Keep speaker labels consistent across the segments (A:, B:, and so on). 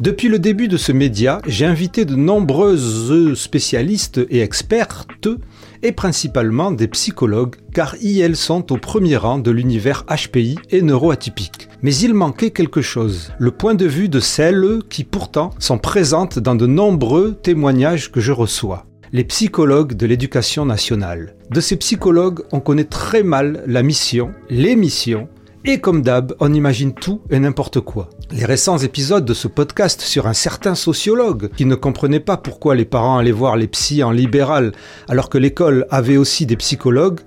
A: Depuis le début de ce média, j'ai invité de nombreuses spécialistes et expertes, et principalement des psychologues, car ils sont au premier rang de l'univers HPI et neuroatypique. Mais il manquait quelque chose, le point de vue de celles qui pourtant sont présentes dans de nombreux témoignages que je reçois les psychologues de l'éducation nationale. De ces psychologues, on connaît très mal la mission, les missions et comme d'hab, on imagine tout et n'importe quoi. Les récents épisodes de ce podcast sur un certain sociologue qui ne comprenait pas pourquoi les parents allaient voir les psys en libéral alors que l'école avait aussi des psychologues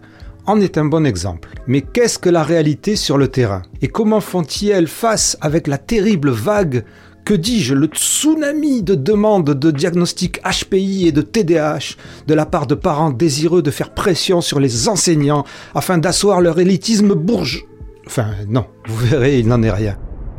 A: en est un bon exemple. Mais qu'est-ce que la réalité sur le terrain? Et comment font-ils face avec la terrible vague? Que dis-je, le tsunami de demandes de diagnostic HPI et de TDAH de la part de parents désireux de faire pression sur les enseignants afin d'asseoir leur élitisme bourge Enfin, non, vous verrez, il n'en est rien.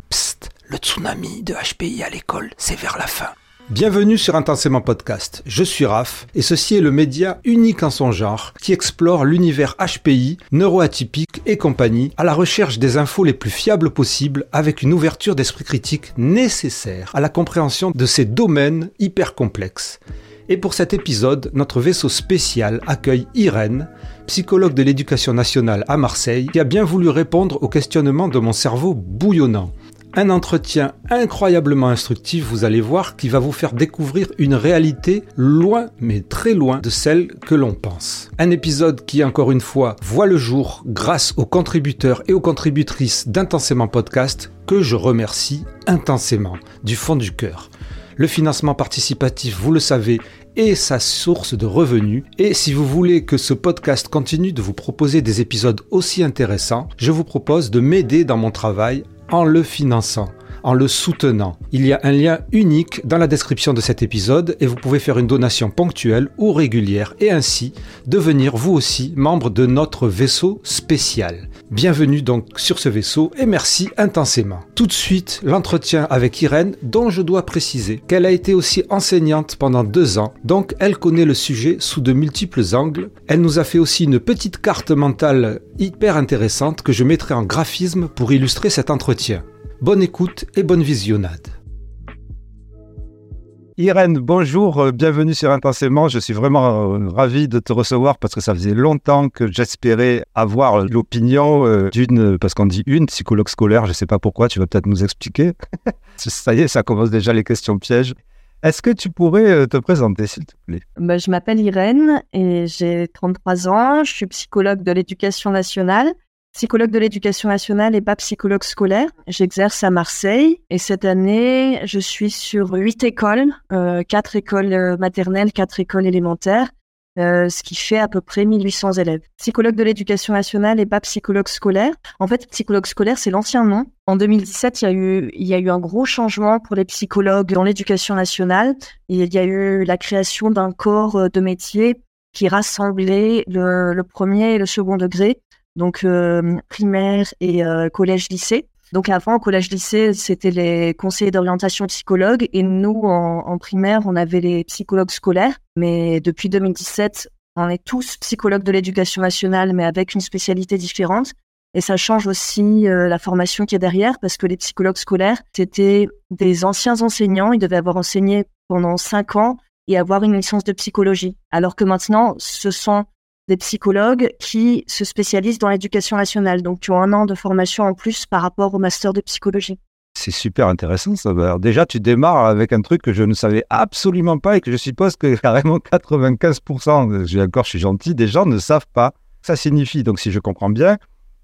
A: Psst, le tsunami de HPI à l'école, c'est vers la fin. Bienvenue sur Intensément Podcast. Je suis Raph et ceci est le média unique en son genre qui explore l'univers HPI, neuroatypique et compagnie à la recherche des infos les plus fiables possibles avec une ouverture d'esprit critique nécessaire à la compréhension de ces domaines hyper complexes. Et pour cet épisode, notre vaisseau spécial accueille Irène, psychologue de l'éducation nationale à Marseille, qui a bien voulu répondre aux questionnements de mon cerveau bouillonnant. Un entretien incroyablement instructif, vous allez voir, qui va vous faire découvrir une réalité loin, mais très loin de celle que l'on pense. Un épisode qui, encore une fois, voit le jour grâce aux contributeurs et aux contributrices d'Intensément Podcast, que je remercie intensément, du fond du cœur. Le financement participatif, vous le savez, est sa source de revenus. Et si vous voulez que ce podcast continue de vous proposer des épisodes aussi intéressants, je vous propose de m'aider dans mon travail en le finançant en le soutenant. Il y a un lien unique dans la description de cet épisode et vous pouvez faire une donation ponctuelle ou régulière et ainsi devenir vous aussi membre de notre vaisseau spécial. Bienvenue donc sur ce vaisseau et merci intensément. Tout de suite, l'entretien avec Irène dont je dois préciser qu'elle a été aussi enseignante pendant deux ans, donc elle connaît le sujet sous de multiples angles. Elle nous a fait aussi une petite carte mentale hyper intéressante que je mettrai en graphisme pour illustrer cet entretien. Bonne écoute et bonne visionnade. Irène, bonjour, euh, bienvenue sur Intensément. Je suis vraiment euh, ravi de te recevoir parce que ça faisait longtemps que j'espérais avoir l'opinion euh, d'une, parce qu'on dit une psychologue scolaire, je ne sais pas pourquoi, tu vas peut-être nous expliquer. ça y est, ça commence déjà les questions pièges. Est-ce que tu pourrais te présenter, s'il te plaît?
B: Bah, Je m'appelle Irène et j'ai 33 ans. Je suis psychologue de l'éducation nationale psychologue de l'éducation nationale et pas psychologue scolaire. J'exerce à Marseille et cette année, je suis sur huit écoles, euh, quatre écoles euh, maternelles, quatre écoles élémentaires, euh, ce qui fait à peu près 1800 élèves. Psychologue de l'éducation nationale et pas psychologue scolaire. En fait, psychologue scolaire, c'est l'ancien nom. En 2017, il y, a eu, il y a eu un gros changement pour les psychologues dans l'éducation nationale. Il y a eu la création d'un corps de métier qui rassemblait le, le premier et le second degré donc euh, primaire et euh, collège-lycée. Donc avant, au collège-lycée, c'était les conseillers d'orientation psychologues et nous, en, primaire, on avait les psychologues scolaires. Mais depuis 2017, on est tous psychologues de l'éducation nationale, mais avec une spécialité différente. Et ça change aussi euh, la formation qui est derrière, parce que les psychologues scolaires, c'était des anciens enseignants, ils devaient avoir enseigné pendant cinq ans et avoir une licence de psychologie. Alors que maintenant, ce sont des psychologues qui se spécialisent dans l'éducation nationale, donc qui ont un an de formation en plus par rapport au master de psychologie.
A: C'est super intéressant ça. Alors déjà, tu démarres avec un truc que je ne savais absolument pas et que je suppose que carrément 95%, j'ai encore, je suis gentil, des gens ne savent pas. Ça signifie, donc si je comprends bien,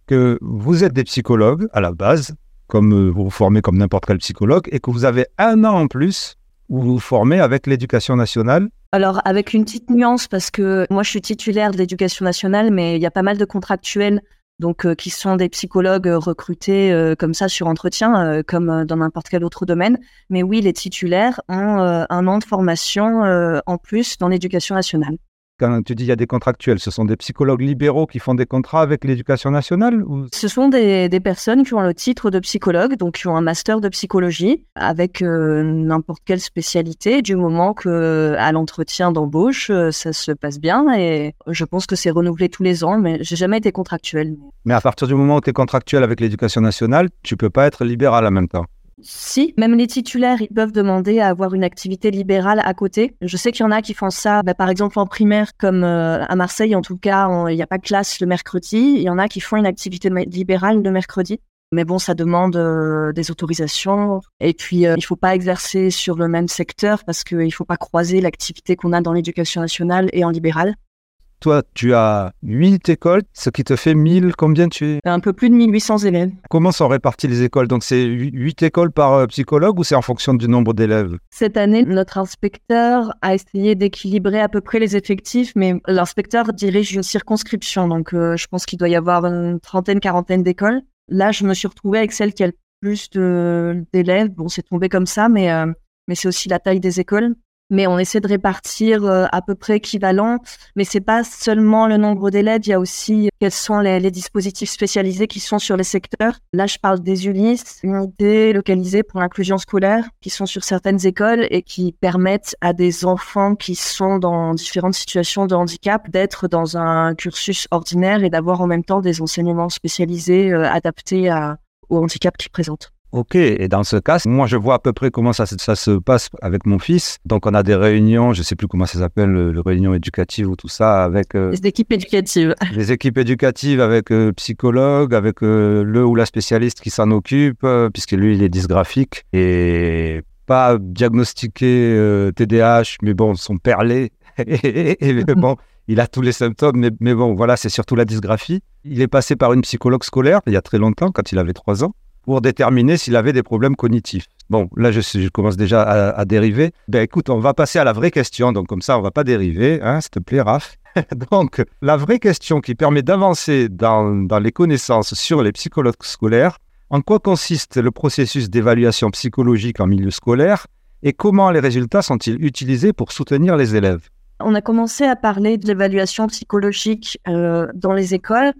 A: que vous êtes des psychologues à la base, comme euh, vous vous formez comme n'importe quel psychologue, et que vous avez un an en plus où vous formez avec l'éducation nationale
B: alors, avec une petite nuance, parce que moi, je suis titulaire de l'éducation nationale, mais il y a pas mal de contractuels donc euh, qui sont des psychologues recrutés euh, comme ça sur entretien, euh, comme dans n'importe quel autre domaine. Mais oui, les titulaires ont un an de formation en plus dans l'éducation nationale.
A: Quand tu dis il y a des contractuels, ce sont des psychologues libéraux qui font des contrats avec l'éducation nationale ou...
B: Ce sont des, personnes qui ont le titre de psychologue, donc qui ont un master de psychologie avec euh, n'importe quelle spécialité, du moment que à l'entretien d'embauche, euh, ça se passe bien et je pense que c'est renouvelé tous les ans, mais j'ai jamais été contractuel.
A: Mais à partir du moment où tu es contractuel avec l'éducation nationale, tu peux pas être libéral en même temps.
B: Si, même les titulaires, ils peuvent demander à avoir une activité libérale à côté. Je sais qu'il y en a qui font ça, bah, par exemple en primaire, comme euh, à Marseille, en tout cas, il n'y a pas de classe le mercredi. Il y en a qui font une activité libérale le mercredi. Mais bon, ça demande euh, des autorisations. Et puis, euh, il ne faut pas exercer sur le même secteur parce qu'il ne faut pas croiser l'activité qu'on a dans l'éducation nationale et en libéral.
C: Toi, tu as 8 écoles, ce qui te fait 1000, combien tu es?
B: Un peu plus de 1800 élèves.
C: Comment sont réparties les écoles? Donc c'est 8 écoles par euh, psychologue ou c'est en fonction du nombre d'élèves?
B: Cette année, notre inspecteur a essayé d'équilibrer à peu près les effectifs, mais l'inspecteur dirige une circonscription, donc euh, je pense qu'il doit y avoir une trentaine, quarantaine d'écoles. Là, je me suis retrouvée avec celle qui a le plus d'élèves. Bon, c'est tombé comme ça, mais, euh, mais c'est aussi la taille des écoles mais on essaie de répartir euh, à peu près équivalent. Mais c'est pas seulement le nombre d'élèves, il y a aussi quels sont les, dispositifs spécialisés qui sont sur les secteurs. Là, je parle des ULIS, unités localisées pour l'inclusion scolaire, qui sont sur certaines écoles et qui permettent à des enfants qui sont dans différentes situations de handicap d'être dans un cursus ordinaire et d'avoir en même temps des enseignements spécialisés euh, adaptés à, au handicap qu'ils présentent.
C: Ok, et dans ce cas, moi je vois à peu près comment ça, se passe avec mon fils. Donc on a des réunions, je ne sais plus comment ça s'appelle, les réunions éducatives ou tout ça avec...
B: Euh, les équipes éducatives.
C: Les équipes éducatives avec le euh, psychologue, avec euh, le ou la spécialiste qui s'en occupe, puisque lui il est dysgraphique et pas diagnostiqué TDAH, mais bon, son perlé. et, bon, il a tous les symptômes, mais, mais bon, voilà, c'est surtout la dysgraphie. Il est passé par une psychologue scolaire il y a très longtemps, quand il avait 3 ans pour déterminer s'il avait des problèmes cognitifs. Bon, là, je, commence déjà à, dériver. Ben écoute, on va passer à la vraie question. Donc, comme ça, on va pas dériver, hein, s'il te plaît, Raph. donc, la vraie question qui permet d'avancer dans, dans les connaissances sur les psychologues scolaires, en quoi consiste le processus d'évaluation psychologique en milieu scolaire et comment les résultats sont-ils utilisés pour soutenir les élèves?
B: On a commencé à parler de l'évaluation psychologique euh, dans les écoles.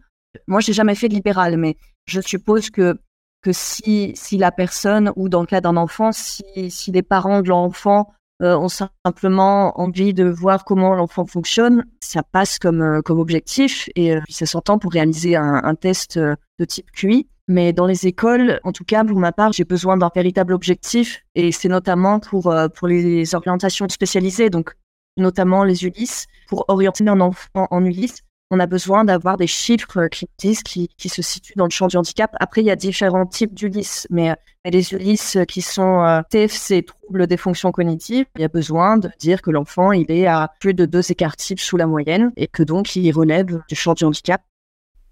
B: Moi, j'ai jamais fait de libéral, mais je suppose que que si, si la personne, ou dans le cas d'un enfant, si, si les parents de l'enfant euh, ont simplement envie de voir comment l'enfant fonctionne, ça passe comme, euh, comme objectif et euh, ça s'entend pour réaliser un, un, test de type QI. Mais dans les écoles, en tout cas pour ma part, j'ai besoin d'un véritable objectif et c'est notamment pour, pour les orientations spécialisées, donc notamment les ULIS, pour orienter un enfant en ULIS on a besoin d'avoir des chiffres qui disent qui, se situent dans le champ du handicap. Après, il y a différents types d'ULIS, mais, les ULIS qui sont euh, TFC, troubles des fonctions cognitives, il y a besoin de dire que l'enfant, il est à plus de deux écarts types sous la moyenne et que donc il relève du champ du handicap.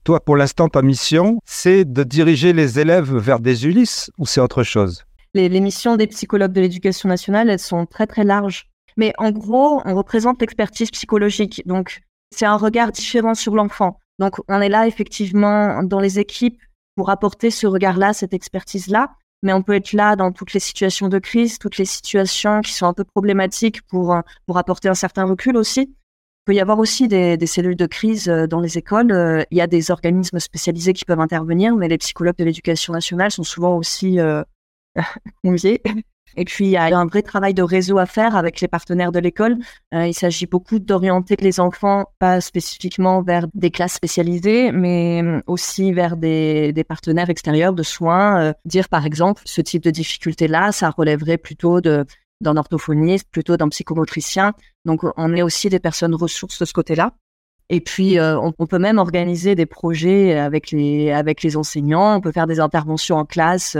C: Toi, pour l'instant, ta mission, c'est de diriger les élèves vers des ULIS ou c'est autre chose?
B: Les, les missions des psychologues de l'éducation nationale, elles sont très très larges. Mais en gros, on représente l'expertise psychologique. Donc, c'est un regard différent sur l'enfant. Donc, on est là effectivement dans les équipes pour apporter ce regard-là, cette expertise-là. Mais on peut être là dans toutes les situations de crise, toutes les situations qui sont un peu problématiques pour, pour apporter un certain recul aussi. Il peut y avoir aussi des, cellules de crise euh, dans les écoles. Euh, il y a des organismes spécialisés qui peuvent intervenir, mais les psychologues de l'éducation nationale sont souvent aussi euh, conviés et puis, il y a un vrai travail de réseau à faire avec les partenaires de l'école. Euh, il s'agit beaucoup d'orienter les enfants, pas spécifiquement vers des classes spécialisées, mais euh, aussi vers des, partenaires extérieurs de soins. Euh, dire, par exemple, ce type de difficulté-là, ça relèverait plutôt d'un orthophoniste, plutôt d'un psychomotricien. Donc, on est aussi des personnes ressources de ce côté-là. Et puis, on, on, peut même organiser des projets avec les, avec les enseignants. On peut faire des interventions en classe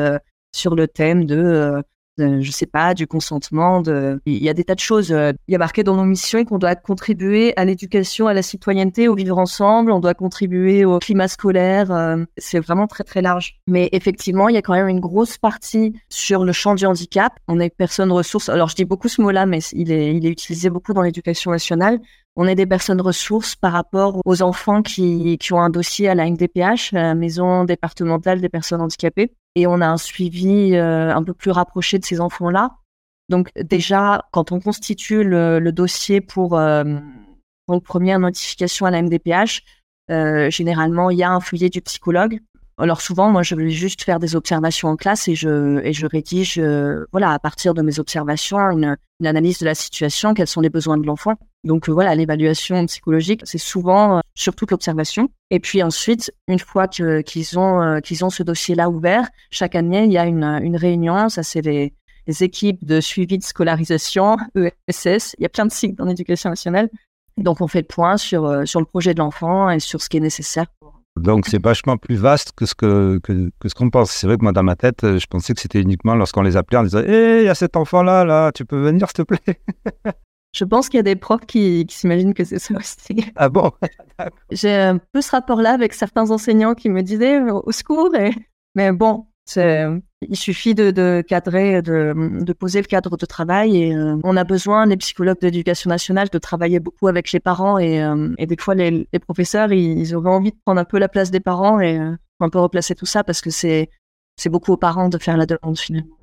B: sur le thème de je sais pas, du consentement. De... Il y a des tas de choses. Euh, il y a marqué dans nos missions qu'on doit contribuer à l'éducation, à la citoyenneté, au vivre ensemble. On doit contribuer au climat scolaire. Euh, c'est vraiment très très large. Mais effectivement, il y a quand même une grosse partie sur le champ du handicap. On est personnes ressources. Alors je dis beaucoup ce mot-là, mais il est utilisé beaucoup dans l'éducation nationale. On est des personnes ressources par rapport aux enfants qui, qui ont un dossier à la MDPH, la Maison départementale des personnes handicapées et on a un suivi euh, un peu plus rapproché de ces enfants-là. Donc déjà, quand on constitue le, dossier pour, euh, pour, une première notification à la MDPH, euh, généralement, il y a un feuillet du psychologue Alors souvent, moi, je vais juste faire des observations en classe et je, et je rédige, euh, voilà, à partir de mes observations, une, analyse de la situation, quels sont les besoins de l'enfant. Donc euh, voilà, l'évaluation psychologique, c'est souvent sur toute l'observation. Et puis ensuite, une fois qu'ils ont, qu'ils ont ce dossier-là ouvert, chaque année, il y a une, une réunion, ça c'est les, équipes de suivi de scolarisation, ESS. Il y a plein de cycles dans l'éducation nationale. Donc, on fait le point sur, euh, sur le projet de l'enfant et sur ce qui est nécessaire.
A: Donc, c'est vachement plus vaste que ce qu'on que, que ce qu'on pense. C'est vrai que moi, dans ma tête, je pensais que c'était uniquement lorsqu'on les appelait, on disait Hé, il y a cet enfant-là, là, tu peux venir, s'il te plaît?
B: Je pense qu'il y a des profs qui, qui s'imaginent que c'est ça aussi.
A: Ah bon?
B: J'ai un peu ce rapport-là avec certains enseignants qui me disaient au secours. Et... Mais bon, il suffit de, cadrer, de, poser le cadre de travail et euh, on a besoin, les psychologues d'éducation nationale, de travailler beaucoup avec les parents et, euh, des fois les, professeurs, ils, auraient envie de prendre un peu la place des parents et euh, un peu replacer tout ça parce que c'est beaucoup aux parents de faire la demande finalement.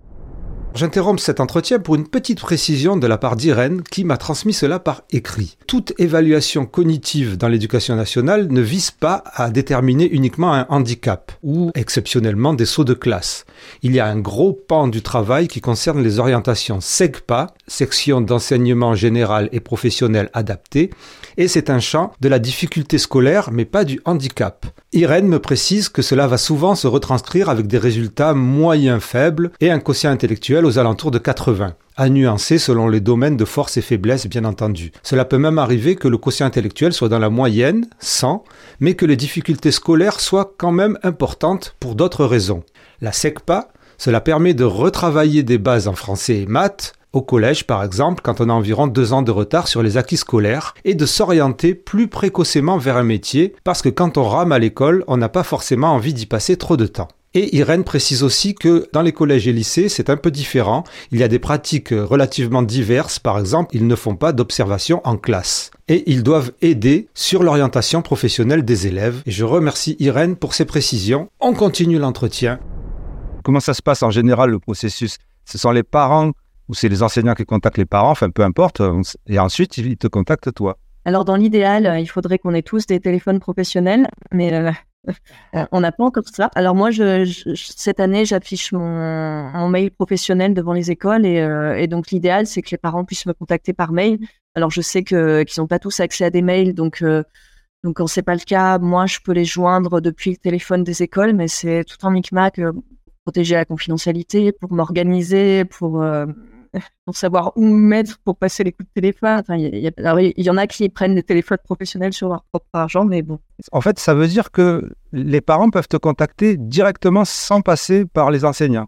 A: J'interromps cet entretien pour une petite précision de la part d'Irène qui m'a transmis cela par écrit. Toute évaluation cognitive dans l'éducation nationale ne vise pas à déterminer uniquement un handicap ou exceptionnellement des sauts de classe. Il y a un gros pan du travail qui concerne les orientations SEGPA, section d'enseignement général et professionnel adapté, et c'est un champ de la difficulté scolaire mais pas du handicap. Irène me précise que cela va souvent se retranscrire avec des résultats moyens faibles et un quotient intellectuel aux alentours de 80 à nuancer selon les domaines de force et faiblesse, bien entendu. Cela peut même arriver que le quotient intellectuel soit dans la moyenne, 100, mais que les difficultés scolaires soient quand même importantes pour d'autres raisons. La SECPA, cela permet de retravailler des bases en français et maths, au collège par exemple quand on a environ deux ans de retard sur les acquis scolaires et de s'orienter plus précocement vers un métier parce que quand on rame à l'école on n'a pas forcément envie d'y passer trop de temps. Et Irène précise aussi que dans les collèges et lycées, c'est un peu différent. Il y a des pratiques relativement diverses. Par exemple, ils ne font pas d'observation en classe. Et ils doivent aider sur l'orientation professionnelle des élèves. Et je remercie Irène pour ces précisions. On continue l'entretien. Comment ça se passe en général le processus? Ce sont les parents ou c'est les enseignants qui contactent les parents, enfin peu importe, et ensuite ils te contactent toi.
B: Alors dans l'idéal, euh, il faudrait qu'on ait tous des téléphones professionnels, mais euh, euh, on n'a pas encore ça. Alors moi, je, cette année, j'affiche mon, mail professionnel devant les écoles et, donc l'idéal, c'est que les parents puissent me contacter par mail. Alors je sais qu'ils n'ont pas tous accès à des mails, donc donc quand c'est pas le cas, moi je peux les joindre depuis le téléphone des écoles, mais c'est tout en micmac pour protéger la confidentialité, pour m'organiser, pour pour savoir où mettre pour passer les coups de téléphone. il, y, en a qui prennent des téléphones professionnels sur leur propre argent, mais bon.
A: En fait, ça veut dire que les parents peuvent te contacter directement sans passer par les enseignants.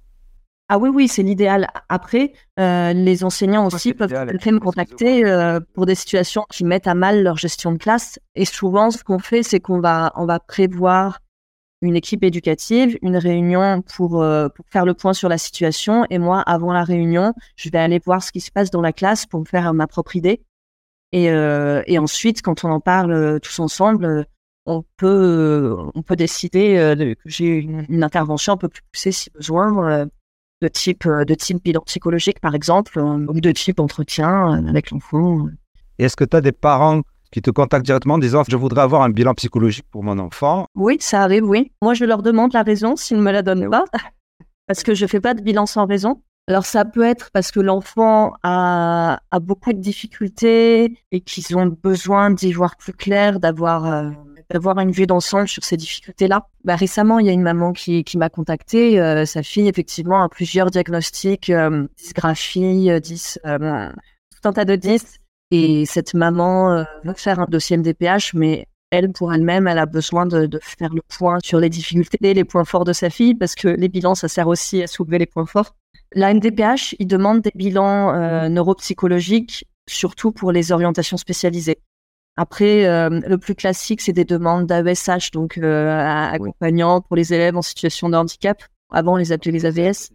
B: Ah oui, oui, c'est l'idéal. Après, euh, les enseignants aussi peuvent me contacter euh, pour des situations qui mettent à mal leur gestion de classe. Et souvent, ce qu'on fait, c'est qu'on va, on va prévoir une équipe éducative, une réunion pour, euh, pour faire le point sur la situation. Et moi, avant la réunion, je vais aller voir ce qui se passe dans la classe pour me faire ma propre idée. Et, euh, et ensuite, quand on en parle euh, tous ensemble, on peut, on peut décider que j'ai une, intervention un peu plus poussée si besoin, de type, de type bilan psychologique, par exemple, ou de type entretien avec l'enfant.
A: Est-ce que tu as des parents qui te contactent directement en disant je voudrais avoir un bilan psychologique pour mon enfant.
B: Oui, ça arrive, oui. Moi, je leur demande la raison s'ils ne me la donnent pas, parce que je ne fais pas de bilan sans raison. Alors ça peut être parce que l'enfant a, a, beaucoup de difficultés et qu'ils ont besoin d'y voir plus clair, d'avoir euh, d'avoir une vue d'ensemble sur ces difficultés-là. Bah, récemment, il y a une maman qui, qui m'a contacté. Euh, sa fille, effectivement, a plusieurs diagnostics, euh, dysgraphie, 10, tout un tas de 10. Et cette maman euh, veut faire un dossier MDPH, mais elle, pour elle-même, elle a besoin de, faire le point sur les difficultés, les points forts de sa fille, parce que les bilans, ça sert aussi à soulever les points forts. La MDPH, il demande des bilans euh, neuropsychologiques, surtout pour les orientations spécialisées. Après, euh, le plus classique, c'est des demandes d'AESH, donc accompagnants pour les élèves en situation de handicap. Avant, on les appelait les AVS,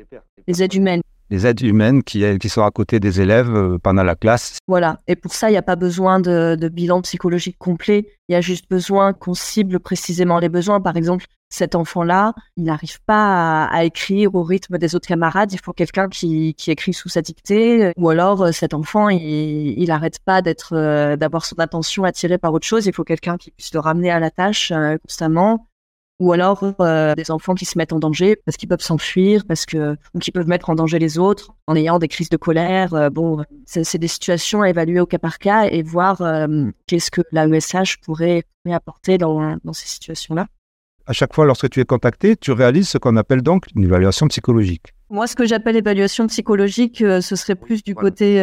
B: les aides humaines
A: les aides humaines qui, qui sont à côté des élèves euh, pendant la classe.
B: Voilà, et pour ça, il n'y a pas besoin de, bilan psychologique complet, il y a juste besoin qu'on cible précisément les besoins. Par exemple, cet enfant-là, il n'arrive pas à, écrire au rythme des autres camarades, il faut quelqu'un qui, écrit sous sa dictée, ou alors euh, cet enfant, il n'arrête pas d'être, euh, d'avoir son attention attirée par autre chose, il faut quelqu'un qui puisse le ramener à la tâche constamment. Ou alors euh, des enfants qui se mettent en danger parce qu'ils peuvent s'enfuir, parce que ou qui peuvent mettre en danger les autres en ayant des crises de colère. Euh, bon, c'est des situations à évaluer au cas par cas et voir euh, qu'est-ce que l'AESH pourrait, pourrait apporter dans, dans ces situations-là.
C: À chaque fois, lorsque tu es contacté, tu réalises ce qu'on appelle donc une évaluation psychologique.
B: Moi, ce que j'appelle évaluation psychologique, ce serait plus du côté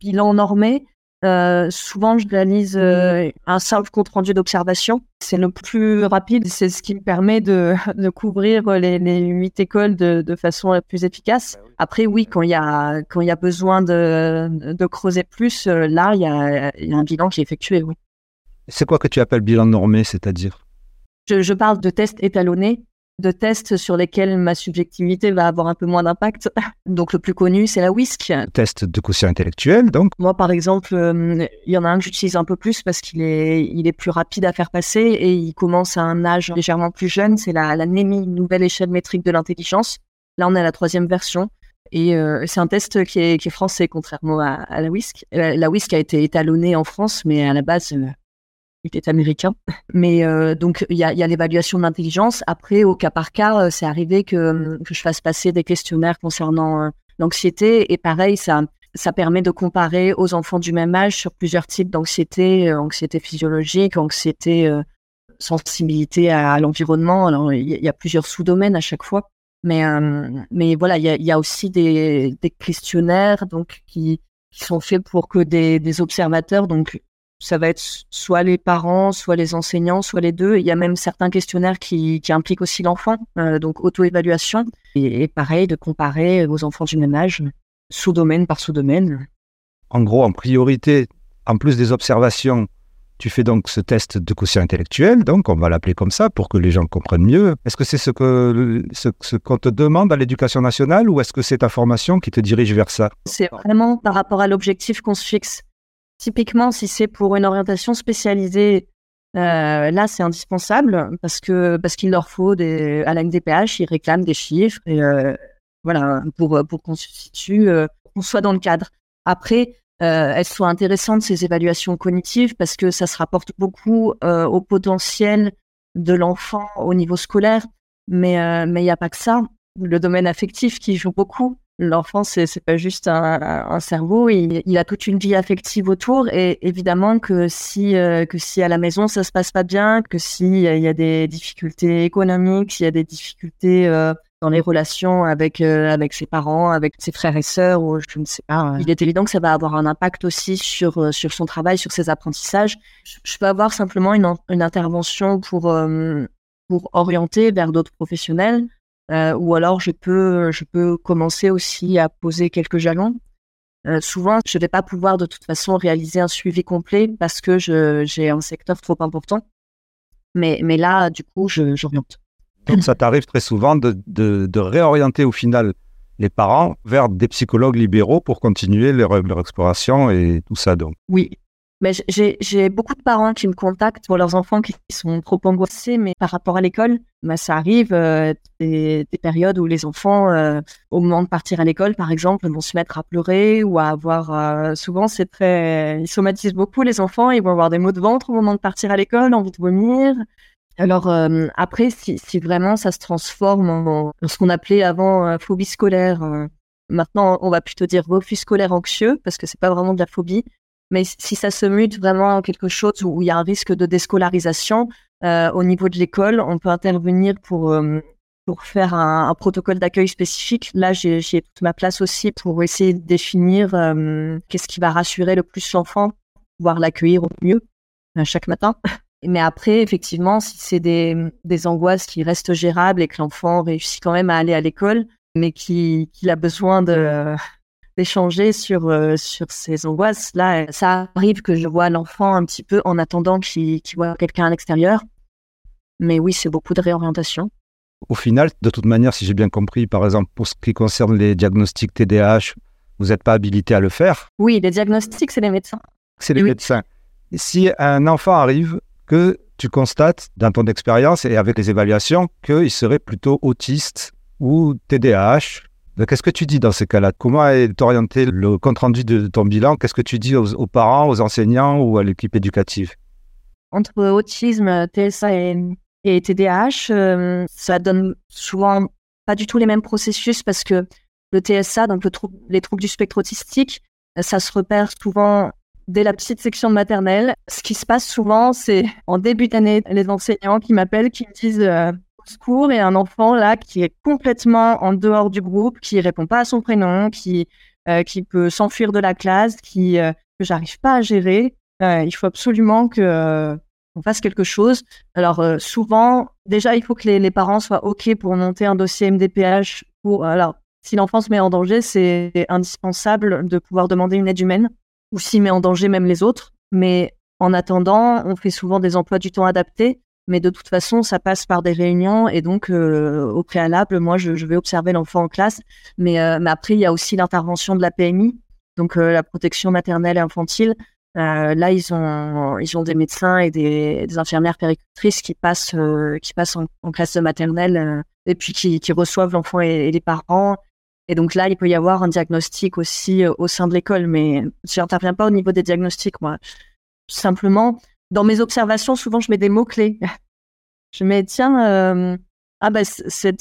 B: bilan normé. Euh, souvent, je réalise euh, un simple compte rendu d'observation. C'est le plus rapide. C'est ce qui me permet de, de couvrir les, les huit écoles de, de, façon la plus efficace. Bah Après, oui, quand il y a quand il y a besoin de, de creuser plus, euh, là, il y, a, il y a un bilan qui est effectué. Oui.
C: C'est quoi que tu appelles bilan normé, c'est-à-dire?
B: Je, je, parle de tests étalonnés de tests sur lesquels ma subjectivité va avoir un peu moins d'impact. Donc le plus connu, c'est la WISC.
C: Test de quotient intellectuel, donc
B: Moi, par exemple, euh, il y en a un que j'utilise un peu plus parce qu'il est, il est plus rapide à faire passer et il commence à un âge légèrement plus jeune. C'est la, la NEMI, Nouvelle Échelle Métrique de l'Intelligence. Là, on est à la troisième version. Et euh, c'est un test qui est, qui est, français, contrairement à, à la WISC. La, la, WISC a été étalonnée en France, mais à la base, euh, il est américain. Mais euh, donc, il y a, y a l'évaluation de l'intelligence. Après, au cas par cas, euh, c'est arrivé que, que, je fasse passer des questionnaires concernant euh, l'anxiété. Et pareil, ça, ça permet de comparer aux enfants du même âge sur plusieurs types d'anxiété, anxiété physiologique, anxiété, sensibilité à, l'environnement. Alors, il y, y, a plusieurs sous-domaines à chaque fois. Mais, mais voilà, il y a, y a, aussi des, des questionnaires donc, qui, qui sont faits pour que des, des observateurs, donc ça va être soit les parents, soit les enseignants, soit les deux. Il y a même certains questionnaires qui, qui impliquent aussi l'enfant, euh, donc auto-évaluation. Et, et, pareil, de comparer aux enfants du même âge, sous-domaine par sous-domaine.
C: En gros, en priorité, en plus des observations, tu fais donc ce test de quotient intellectuel, donc on va l'appeler comme ça pour que les gens comprennent mieux. Est-ce que c'est ce que ce, ce qu'on te demande à l'éducation nationale ou est-ce que c'est ta formation qui te dirige vers ça?
B: C'est vraiment par rapport à l'objectif qu'on se fixe. Typiquement, si c'est pour une orientation spécialisée, euh, là, c'est indispensable parce que parce qu'il leur faut des à la NDPH, ils réclament des chiffres euh, voilà pour pour qu'on euh, qu'on soit dans le cadre. Après, euh, elles soient intéressantes ces évaluations cognitives parce que ça se rapporte beaucoup au potentiel de l'enfant au niveau scolaire, mais mais il n'y a pas que ça. Le domaine affectif qui joue beaucoup l'enfant, c'est, pas juste un, cerveau, il, il, a toute une vie affective autour. Et évidemment que si, euh, que si à la maison ça se passe pas bien, que s'il y, y a des difficultés économiques, s'il y a des difficultés euh, dans les relations avec, euh, avec ses parents, avec ses frères et sœurs, ou je ne sais pas, il est évident que ça va avoir un impact aussi sur, euh, sur son travail, sur ses apprentissages. Je, peux avoir simplement une, une intervention pour, euh, pour orienter vers d'autres professionnels. Euh, ou alors je peux, je peux commencer aussi à poser quelques jalons. Euh, souvent, je ne vais pas pouvoir de toute façon réaliser un suivi complet parce que j'ai un secteur trop important. Mais, mais là, du coup, j'oriente.
C: Donc, ça t'arrive très souvent de, de, de, réorienter au final les parents vers des psychologues libéraux pour continuer leur, leur exploration et tout ça. Donc.
B: Oui, mais j'ai beaucoup de parents qui me contactent pour leurs enfants qui sont trop angoissés, mais par rapport à l'école, bah, ça arrive euh, des, des, périodes où les enfants, euh, au moment de partir à l'école, par exemple, vont se mettre à pleurer ou à avoir. Euh, souvent, c'est très. Ils somatisent beaucoup les enfants. Ils vont avoir des maux de ventre au moment de partir à l'école, envie de vomir. Alors après, si, vraiment ça se transforme en, ce qu'on appelait avant phobie scolaire. Maintenant, on va plutôt dire refus scolaire anxieux parce que c'est pas vraiment de la phobie. Mais si ça se mute vraiment en quelque chose où il y a un risque de déscolarisation euh, au niveau de l'école, on peut intervenir pour euh, pour faire un, un protocole d'accueil spécifique. Là, j'ai toute ma place aussi pour essayer de définir euh, qu'est-ce qui va rassurer le plus l'enfant, pouvoir l'accueillir au mieux euh, chaque matin. Mais après, effectivement, si c'est des, des angoisses qui restent gérables et que l'enfant réussit quand même à aller à l'école, mais qu'il qui a besoin de d'échanger sur euh, sur ces angoisses. Là, ça arrive que je vois l'enfant un petit peu en attendant qu'il qu voit quelqu'un à l'extérieur. Mais oui, c'est beaucoup de réorientation.
C: Au final, de toute manière, si j'ai bien compris, par exemple, pour ce qui concerne les diagnostics TDAH, vous n'êtes pas habilité à le faire?
B: Oui, les diagnostics, c'est les médecins.
C: C'est les
B: oui.
C: médecins. Si un enfant arrive que tu constates dans ton expérience et avec les évaluations qu'il serait plutôt autiste ou TDAH, Qu'est-ce que tu dis dans ces cas-là? Comment est orienté le compte-rendu de ton bilan? Qu'est-ce que tu dis aux, parents, aux enseignants ou à l'équipe éducative?
B: Entre autisme, TSA et TDAH, ça donne souvent pas du tout les mêmes processus parce que le TSA, donc le les troubles du spectre autistique, ça se repère souvent dès la petite section de maternelle. Ce qui se passe souvent, c'est en début d'année, les enseignants qui m'appellent, qui me disent euh, secours, et un enfant là qui est complètement en dehors du groupe, qui répond pas à son prénom, qui, euh, qui peut s'enfuir de la classe, qui, euh, que j'arrive pas à gérer. il faut absolument que on fasse quelque chose. Alors souvent, déjà, il faut que les, les, parents soient OK pour monter un dossier MDPH. Pour, alors, si l'enfant se met en danger, c'est indispensable de pouvoir demander une aide humaine ou s'il met en danger même les autres. Mais en attendant, on fait souvent des emplois du temps adaptés. Mais de toute façon, ça passe par des réunions et donc euh, au préalable, moi, je, vais observer l'enfant en classe. Mais, euh, mais après, il y a aussi l'intervention de la PMI, donc euh, la protection maternelle et infantile. là, ils ont, ils ont des médecins et des, infirmières péricultrices qui passent, qui passent en, classe de maternelle et puis qui, reçoivent l'enfant et, les parents et donc là, il peut y avoir un diagnostic aussi au sein de l'école, mais je n'interviens pas au niveau des diagnostics, moi. Simplement, dans mes observations, souvent, je mets des mots-clés. je mets, tiens, euh, ah ben,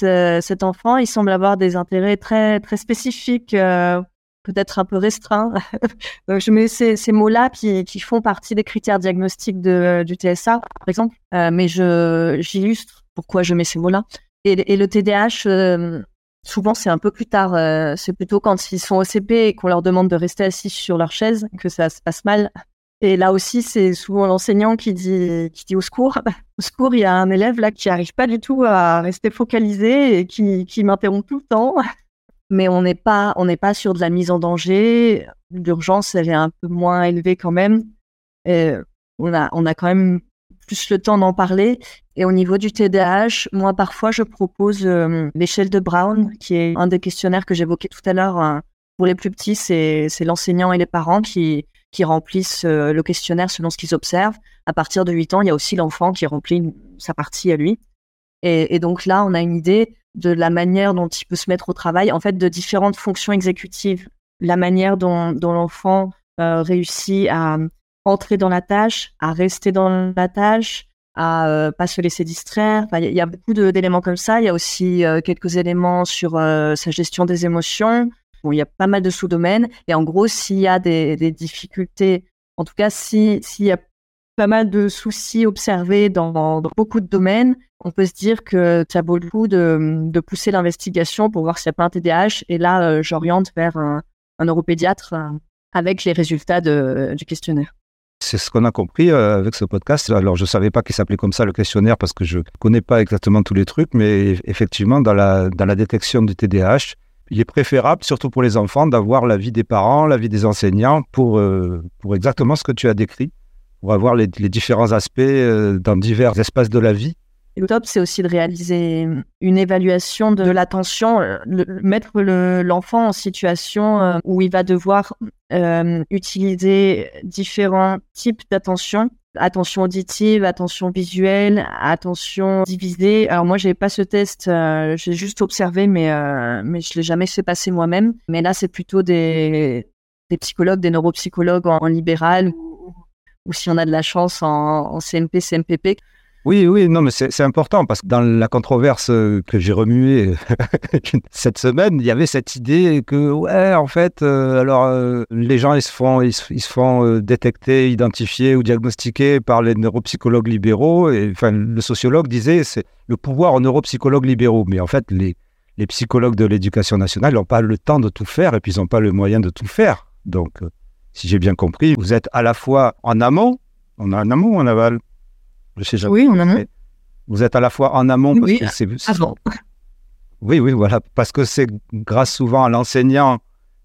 B: euh, cet enfant, il semble avoir des intérêts très, très spécifiques, peut-être un peu restreints. je mets ces, ces mots-là qui, qui, font partie des critères diagnostiques du TSA, par exemple, mais j'illustre pourquoi je mets ces mots-là. Et, et, le TDAH, Souvent, c'est un peu plus tard. Euh, c'est plutôt quand ils sont au CP et qu'on leur demande de rester assis sur leur chaise que ça se passe mal. Et là aussi, c'est souvent l'enseignant qui dit, qui dit au secours. Au secours, il y a un élève là qui n'arrive pas du tout à rester focalisé et qui, qui m'interrompt tout le temps. Mais on n'est pas, pas sur de la mise en danger. L'urgence, elle est un peu moins élevée quand même. On a, on a quand même plus le temps d'en parler. Et au niveau du TDAH, moi, parfois, je propose euh, l'échelle de Brown, qui est un des questionnaires que j'évoquais tout à l'heure. Hein. Pour les plus petits, c'est l'enseignant et les parents qui, qui remplissent euh, le questionnaire selon ce qu'ils observent. À partir de 8 ans, il y a aussi l'enfant qui remplit sa partie à lui. Et, donc là, on a une idée de la manière dont il peut se mettre au travail, en fait, de différentes fonctions exécutives. La manière dont, l'enfant euh, réussit à entrer dans la tâche, à rester dans la tâche, à euh, pas se laisser distraire. Il y, a beaucoup d'éléments comme ça. Il y a aussi euh, quelques éléments sur euh, sa gestion des émotions. Bon, il y a pas mal de sous-domaines. Et en gros, s'il y a des, difficultés, en tout cas, s'il y a pas mal de soucis observés dans, beaucoup de domaines, on peut se dire que ça vaut le coup de, pousser l'investigation pour voir s'il n'y a pas un TDAH. Et là, j'oriente vers un, un neuropédiatre avec les résultats du questionnaire.
C: C'est ce qu'on a compris euh, avec ce podcast. Alors, je ne savais pas qu'il s'appelait comme ça le questionnaire parce que je ne connais pas exactement tous les trucs, mais effectivement, dans la, dans la détection du TDAH, il est préférable, surtout pour les enfants, d'avoir l'avis des parents, l'avis des enseignants pour, euh, pour exactement ce que tu as décrit, pour avoir les, différents aspects euh, dans divers espaces de la vie
B: le top, c'est aussi de réaliser une évaluation de l'attention, euh, mettre l'enfant en situation où il va devoir utiliser différents types d'attention. Attention auditive, attention visuelle, attention divisée. Alors moi, j'ai pas ce test, j'ai juste observé, mais mais je l'ai jamais fait passer moi-même. Mais là, c'est plutôt des, des psychologues, des neuropsychologues en, libéral ou, ou, si on a de la chance en, en CMP, CMPP
C: oui, oui, non, mais c'est important parce que dans la controverse euh, que j'ai remuée cette semaine, il y avait cette idée que, ouais, en fait, euh, alors euh, les gens, ils se font, ils, font détecter, identifier ou diagnostiquer par les neuropsychologues libéraux. Et enfin, le sociologue disait, c'est le pouvoir aux neuropsychologues libéraux. Mais en fait, les, les psychologues de l'éducation nationale n'ont pas le temps de tout faire et puis ils n'ont pas le moyen de tout faire. Donc, si j'ai bien compris, vous êtes à la fois en amont, on a en amont en aval
B: oui, en amont.
C: Vous êtes à la fois en amont.
B: oui, avant.
C: Oui, oui, voilà. Parce que c'est grâce souvent à l'enseignant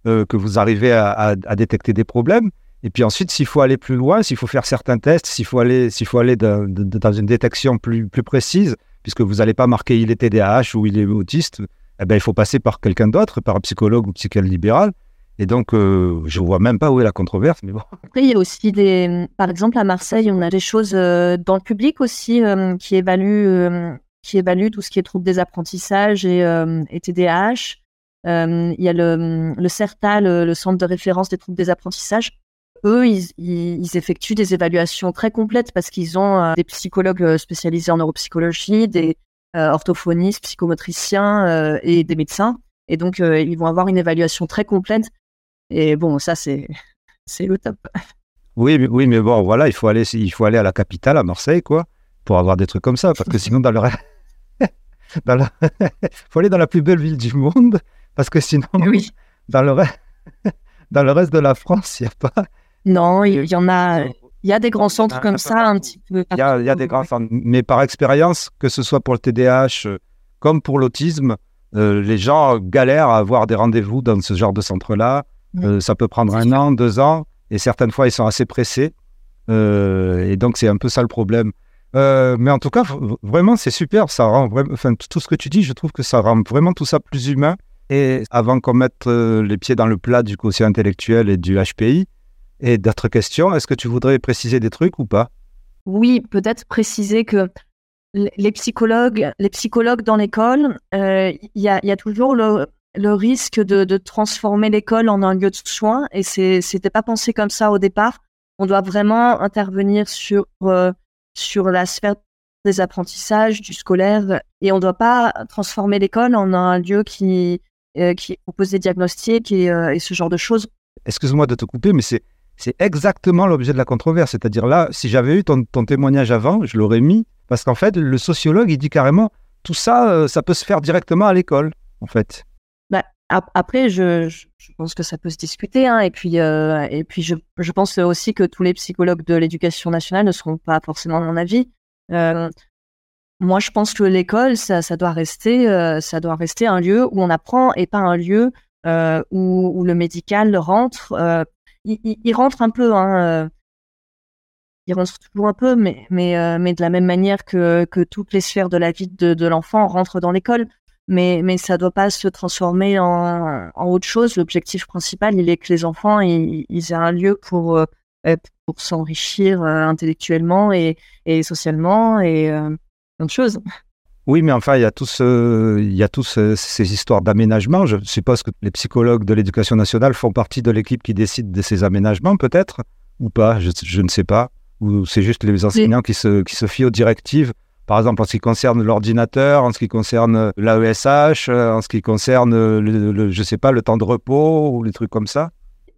C: euh, que vous arrivez à, détecter des problèmes. Et puis ensuite, s'il faut aller plus loin, s'il faut faire certains tests, s'il faut aller, s'il faut aller dans une détection plus, plus précise, puisque vous n'allez pas marquer il est TDAH ou il est autiste, eh ben, il faut passer par quelqu'un d'autre, par un psychologue ou psychiatre libéral. Et donc, euh, je vois même pas où est la controverse.
B: Après, il y a aussi des, par exemple, à Marseille, on a des choses euh, dans le public aussi euh, qui évaluent, qui évaluent tout ce qui est troubles des apprentissages et, et TDAH. il y a le, le CERTA, le, Centre de référence des troubles des apprentissages. eux, ils, effectuent des évaluations très complètes parce qu'ils ont des psychologues spécialisés en neuropsychologie, des orthophonistes, psychomotriciens et des médecins. Et donc, ils vont avoir une évaluation très complète. Et bon, ça, c'est c'est le top.
C: Oui, mais, oui, mais bon, voilà, il faut aller, il faut aller à la capitale, à Marseille, quoi, pour avoir des trucs comme ça, parce que sinon, dans le reste, il faut aller dans la plus belle ville du monde, parce que sinon, oui. dans le reste, dans le reste de la France, il n'y a pas.
B: Non, il y, en a. Il y a des grands centres comme ça, un petit peu.
C: Il y, a, il y a des grands centres, mais par expérience, que ce soit pour le TDAH euh, comme pour l'autisme, euh, les gens galèrent à avoir des rendez-vous dans ce genre de centre-là. Euh, ça peut prendre un an, deux ans, et certaines fois, ils sont assez pressés. Euh, et donc, c'est un peu ça le problème. Euh, mais en tout cas, vraiment, c'est super. Ça rend enfin, tout ce que tu dis, je trouve que ça rend vraiment tout ça plus humain. Et avant qu'on mette les pieds dans le plat du quotient intellectuel et du HPI, et d'autres questions, est-ce que tu voudrais préciser des trucs ou pas?
B: Oui, peut-être préciser que les psychologues, les psychologues dans l'école, il y, a, y, a, toujours le, le risque de, transformer l'école en un lieu de soins et c'était pas pensé comme ça au départ. On doit vraiment intervenir sur euh, sur la sphère des apprentissages, du scolaire et on ne doit pas transformer l'école en un lieu qui euh, qui propose des diagnostics et, euh, et ce genre de choses.
C: Excuse-moi de te couper, mais c'est c'est exactement l'objet de la controverse. C'est-à-dire là, si j'avais eu ton témoignage avant, je l'aurais mis parce qu'en fait, le sociologue il dit carrément tout ça, ça peut se faire directement à l'école, en fait.
B: Après, je, pense que ça peut se discuter. Hein, et puis, euh, et puis je, pense aussi que tous les psychologues de l'éducation nationale ne seront pas forcément mon avis. Euh, moi, je pense que l'école, ça, doit rester, euh, ça doit rester un lieu où on apprend et pas un lieu où, le médical rentre. Il, rentre un peu, hein, il rentre toujours un peu, mais, mais, mais de la même manière que, toutes les sphères de la vie de l'enfant rentrent dans l'école mais, mais ça ne doit pas se transformer en, en autre chose. L'objectif principal, il est que les enfants ils, aient un lieu pour, euh, pour s'enrichir euh, intellectuellement et, et, socialement et euh, plein de choses.
C: Oui, mais enfin, il y a tous, il y a tous ces histoires d'aménagement. Je suppose que les psychologues de l'éducation nationale font partie de l'équipe qui décide de ces aménagements, peut-être, ou pas, je, je, ne sais pas. Ou c'est juste les enseignants qui, se, qui se fient aux directives par exemple, en ce qui concerne l'ordinateur, en ce qui concerne l'AESH, en ce qui concerne, le, je sais pas, le temps de repos ou les trucs comme ça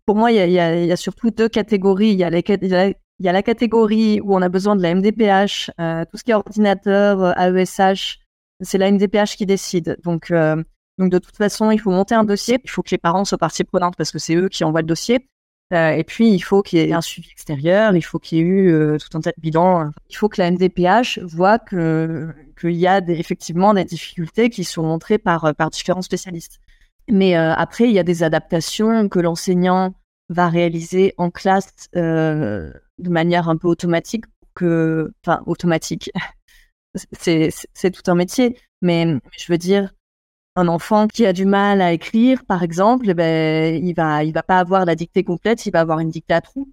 B: Pour moi, il y, a, surtout deux catégories. Il y, a la catégorie où on a besoin de la MDPH, euh, tout ce qui est ordinateur, AESH, c'est la MDPH qui décide. Donc, euh, donc de toute façon, il faut monter un dossier. Il faut que les parents soient partie prenante parce que c'est eux qui envoient le dossier. Euh, et puis, il faut qu'il y ait un suivi extérieur, il faut qu'il y ait eu euh, tout un tas de bilans. Il faut que la MDPH voit qu'il y a effectivement des difficultés qui sont montrées par, par différents spécialistes. Mais euh, après, il y a des adaptations que l'enseignant va réaliser en classe de manière un peu automatique, que, enfin, automatique. c'est tout un métier, mais je veux dire, un enfant qui a du mal à écrire, par exemple, eh ben, il va, il va pas avoir la dictée complète, il va avoir une dictée à trous.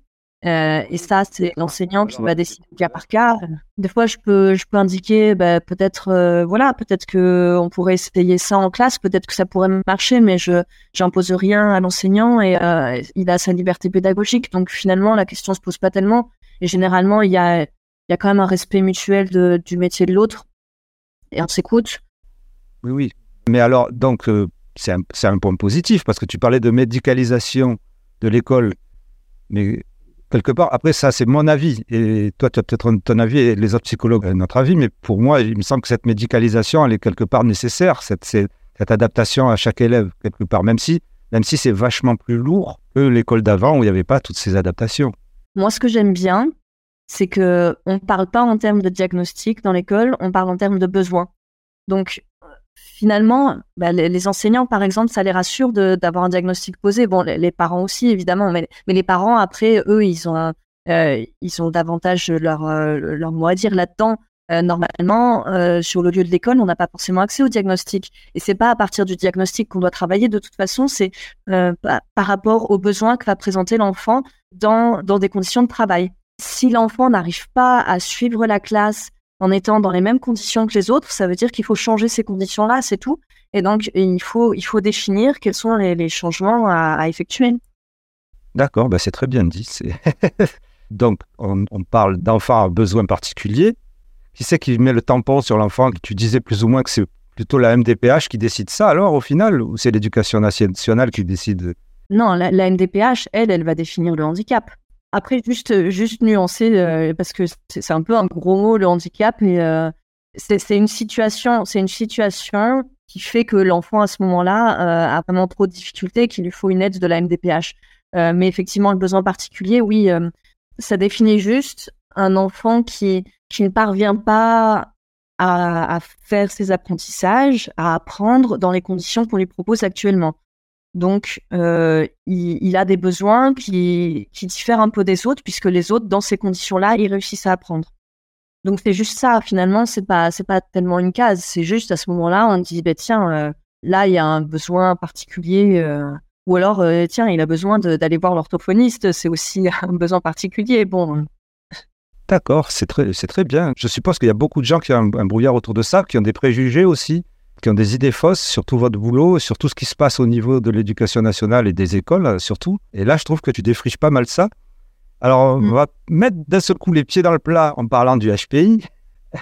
B: Euh, et ça, c'est l'enseignant qui va décider cas par cas. Des fois, je peux, je peux indiquer, ben, peut-être, euh, voilà, peut-être que on pourrait essayer ça en classe, peut-être que ça pourrait marcher, mais je, j'impose rien à l'enseignant et euh, il a sa liberté pédagogique. Donc finalement, la question se pose pas tellement. Et généralement, il y a, il y a quand même un respect mutuel de, du métier de l'autre et on s'écoute.
C: Oui, oui, mais alors, donc, euh, c'est un, un, point positif parce que tu parlais de médicalisation de l'école. Mais quelque part, après, ça, c'est mon avis. Et toi, tu as peut-être ton avis et les autres psychologues notre avis. Mais pour moi, il me semble que cette médicalisation, elle est quelque part nécessaire, cette, cette adaptation à chaque élève, quelque part, même si, même si c'est vachement plus lourd que l'école d'avant où il n'y avait pas toutes ces adaptations.
B: Moi, ce que j'aime bien, c'est que on ne parle pas en termes de diagnostic dans l'école, on parle en termes de besoins. Donc, finalement, bah, les, enseignants, par exemple, ça les rassure d'avoir un diagnostic posé. Bon, les, parents aussi, évidemment, mais, les parents, après, eux, ils ont, euh, ils ont davantage leur, euh, leur mot à dire là-dedans. Euh, normalement, sur le lieu de l'école, on n'a pas forcément accès au diagnostic. Et c'est pas à partir du diagnostic qu'on doit travailler. De toute façon, c'est par rapport aux besoins que va présenter l'enfant dans, dans des conditions de travail. Si l'enfant n'arrive pas à suivre la classe, en étant dans les mêmes conditions que les autres, ça veut dire qu'il faut changer ces conditions-là, c'est tout. Et donc, il faut, il faut définir quels sont les, changements à, effectuer.
C: D'accord, bah c'est très bien dit. Donc, on, parle d'enfants à besoins particuliers. Qui c'est qui met le tampon sur l'enfant Tu disais plus ou moins que c'est plutôt la MDPH qui décide ça, alors, au final Ou c'est l'éducation nationale qui décide?
B: Non, la, MDPH, elle, elle va définir le handicap. Après, juste, juste nuancer, euh, parce que c'est un peu un gros mot, le handicap, mais euh, c'est une situation, c'est une situation qui fait que l'enfant à ce moment-là euh, a vraiment trop de difficultés, qu'il lui faut une aide de la MDPH. Euh, mais effectivement, le besoin particulier, oui, euh, ça définit juste un enfant qui, qui ne parvient pas à, faire ses apprentissages, à apprendre dans les conditions qu'on lui propose actuellement. Donc, il, a des besoins qui, diffèrent un peu des autres, puisque les autres, dans ces conditions-là, ils réussissent à apprendre. Donc c'est juste ça. Finalement, c'est pas c'est pas tellement une case. C'est juste à ce moment-là, on dit bah, tiens, euh, là il y a un besoin particulier, euh, ou alors euh, tiens, il a besoin d'aller voir l'orthophoniste. C'est aussi un besoin particulier. Bon.
C: D'accord, c'est très c'est très bien. Je suppose qu'il y a beaucoup de gens qui ont un, brouillard autour de ça, qui ont des préjugés aussi, qui ont des idées fausses sur tout votre boulot, sur tout ce qui se passe au niveau de l'éducation nationale et des écoles surtout. Et là, je trouve que tu défriches pas mal ça. Alors, on mm. va mettre d'un seul coup les pieds dans le plat en parlant du HPI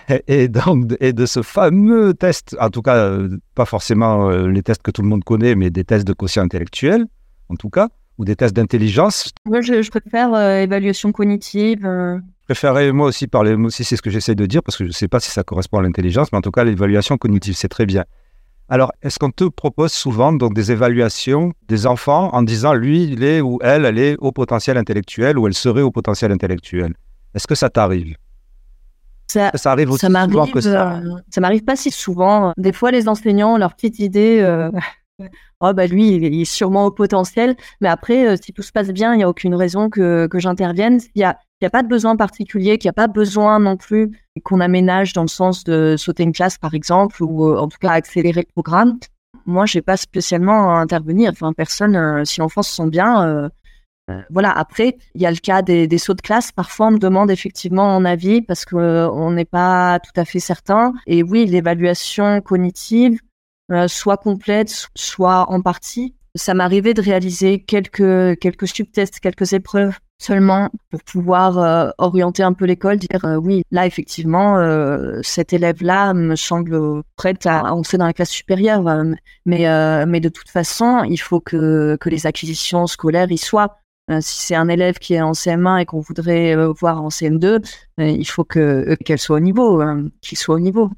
C: et, donc, et de ce fameux test, en tout cas, euh, pas forcément euh, les tests que tout le monde connaît, mais des tests de quotient intellectuel, en tout cas, ou des tests d'intelligence.
B: Moi, je, préfère euh, évaluation cognitive.
C: Préférerais moi aussi parler, moi aussi c'est ce que j'essaie de dire, parce que je ne sais pas si ça correspond à l'intelligence, mais en tout cas, l'évaluation cognitive, c'est très bien. Alors, est-ce qu'on te propose souvent donc des évaluations des enfants en disant lui, il est ou elle, elle est au potentiel intellectuel ou elle serait au potentiel intellectuel? Est-ce que ça t'arrive?
B: Ça, ça, arrive aussi souvent que ça? Euh, ça m'arrive pas si souvent. Des fois, les enseignants, leur petite idée, euh, oh bah lui, il est sûrement au potentiel. Mais après, euh, si tout se passe bien, il n'y a aucune raison que, que j'intervienne. Il y a il n'y a pas de besoin particulier, qu'il n'y a pas besoin non plus qu'on aménage dans le sens de sauter une classe, par exemple, ou euh, en tout cas accélérer le programme. Moi, je n'ai pas spécialement à intervenir. Enfin, personne, euh, si l'enfant se sent bien, euh, voilà. Après, il y a le cas des, sauts de classe. Parfois, on me demande effectivement mon avis parce qu'on n'est pas tout à fait certain. Et oui, l'évaluation cognitive, soit complète, soit en partie. Ça m'arrivait de réaliser quelques, quelques subtests, quelques épreuves seulement pour pouvoir euh, orienter un peu l'école, dire euh, oui, là effectivement, euh, cet élève-là me semble prête à entrer dans la classe supérieure, mais mais de toute façon, il faut que que les acquisitions scolaires y soient. si c'est un élève qui est en CM1 et qu'on voudrait voir en CM2, il faut que qu'elle soit au niveau, qu'il soit au niveau.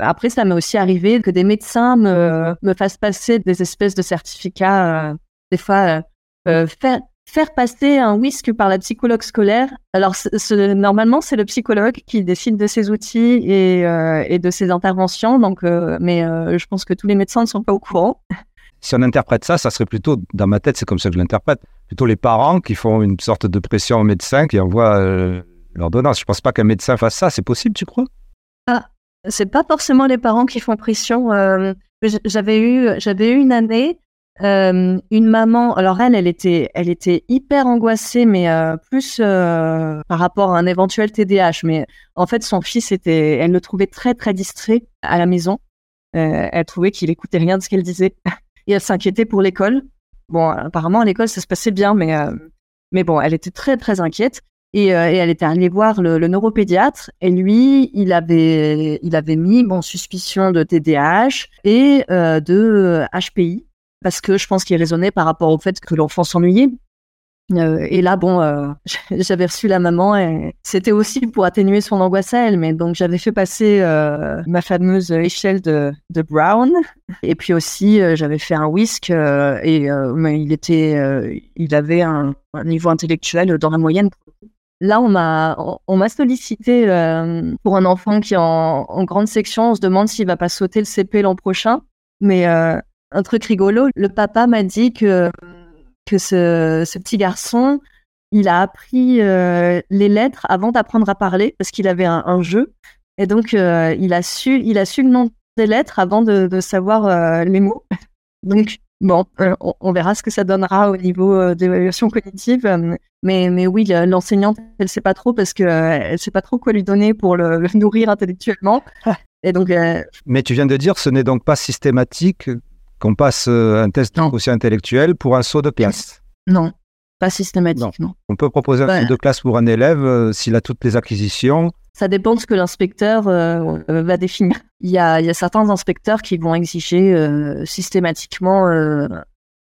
B: Après, ça m'est aussi arrivé que des médecins me, me fassent passer des espèces de certificats, des fois, faire, faire passer un whisk par la psychologue scolaire. Alors, normalement, c'est le psychologue qui décide de ses outils et, euh, de ses interventions. Donc, euh, mais euh, je pense que tous les médecins ne sont pas au courant.
C: Si on interprète ça, ça serait plutôt, dans ma tête, c'est comme ça que je l'interprète, plutôt les parents qui font une sorte de pression au médecin qui envoie l'ordonnance. Je ne pense pas qu'un médecin fasse ça. C'est possible, tu crois?
B: Ah, c'est pas forcément les parents qui font pression. j'avais eu, j'avais eu une année euh, une maman, alors elle, elle était, elle était hyper angoissée, mais euh, plus euh, par rapport à un éventuel TDAH. Mais en fait, son fils était, elle le trouvait très très distrait à la maison. elle trouvait qu'il écoutait rien de ce qu'elle disait et elle s'inquiétait pour l'école. Bon, apparemment à l'école ça se passait bien, mais mais bon, elle était très très inquiète. Et, elle était allée voir le, le, neuropédiatre et lui, il avait, il avait mis bon suspicion de TDAH et de HPI parce que je pense qu'il raisonnait par rapport au fait que l'enfant s'ennuyait. Euh, et là, bon, euh, j'avais reçu la maman et c'était aussi pour atténuer son angoisse à elle. Mais donc, j'avais fait passer euh, ma fameuse échelle de, Brown. Et puis aussi, j'avais fait un whisk et il était, il avait un, niveau intellectuel dans la moyenne. Là, on m'a, on m'a sollicité pour un enfant qui est en, en grande section. On se demande s'il va pas sauter le CP l'an prochain. Mais un truc rigolo. Le papa m'a dit que, que ce, petit garçon, il a appris euh, les lettres avant d'apprendre à parler parce qu'il avait un, jeu. Et donc, euh, il, a su, il a su le nom des lettres avant de, savoir euh, les mots. Donc, bon, on, verra ce que ça donnera au niveau d'évaluation cognitive. Mais, mais oui, l'enseignante, elle sait pas trop parce qu'elle elle sait pas trop quoi lui donner pour le, le nourrir intellectuellement. Et donc,
C: Mais tu viens de dire, ce n'est donc pas systématique qu'on passe euh, un test de quotient intellectuel pour un saut de classe.
B: Non. Pas systématique, non.
C: On peut proposer un
B: Ouais.
C: type de classe pour un élève euh, s'il a toutes les acquisitions.
B: Ça dépend de ce que l'inspecteur euh, va définir. Il y, a, il y a certains inspecteurs qui vont exiger systématiquement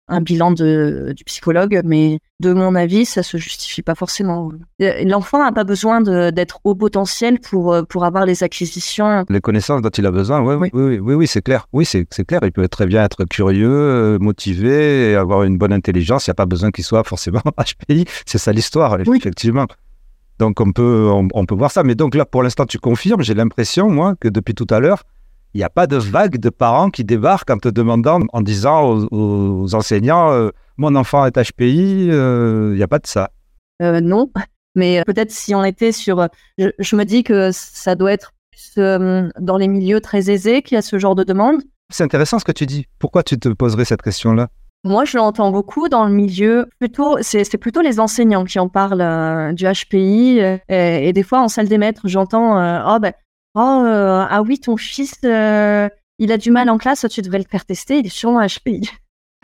B: un bilan de, du psychologue, mais de mon avis, ça se justifie pas forcément. L'enfant n'a pas besoin d'être au potentiel pour, euh, pour avoir les acquisitions.
C: Les connaissances dont il a besoin, ouais, oui,
B: Oui.
C: oui, oui, oui, c'est clair. Oui, c'est clair. Il peut très bien être curieux, euh, motivé, et avoir une bonne intelligence. Il n'y a pas besoin qu'il soit forcément HPI. C'est ça l'histoire,
B: Oui.
C: effectivement. Donc on peut, on, on peut voir ça. Mais donc là, pour l'instant, tu confirmes. J'ai l'impression, moi, que depuis tout à l'heure, il n'y a pas de vague de parents qui débarquent en te demandant, en disant aux, aux enseignants, euh, mon enfant est HPI. euh, Il n'y a pas de ça.
B: Euh, non, mais euh, peut-être si on était sur... Je, je me dis que ça doit être plus euh, dans les milieux très aisés qu'il y a ce genre de demande.
C: C'est intéressant ce que tu dis. Pourquoi tu te poserais cette question-là?
B: Moi, je l'entends beaucoup dans le milieu. Plutôt, c'est c'est plutôt les enseignants qui en parlent euh, du HPI. euh, et, et des fois, en salle des maîtres, j'entends euh, oh ben oh euh, ah oui, ton fils euh, il a du mal en classe, tu devrais le faire tester. Il est sûrement HPI.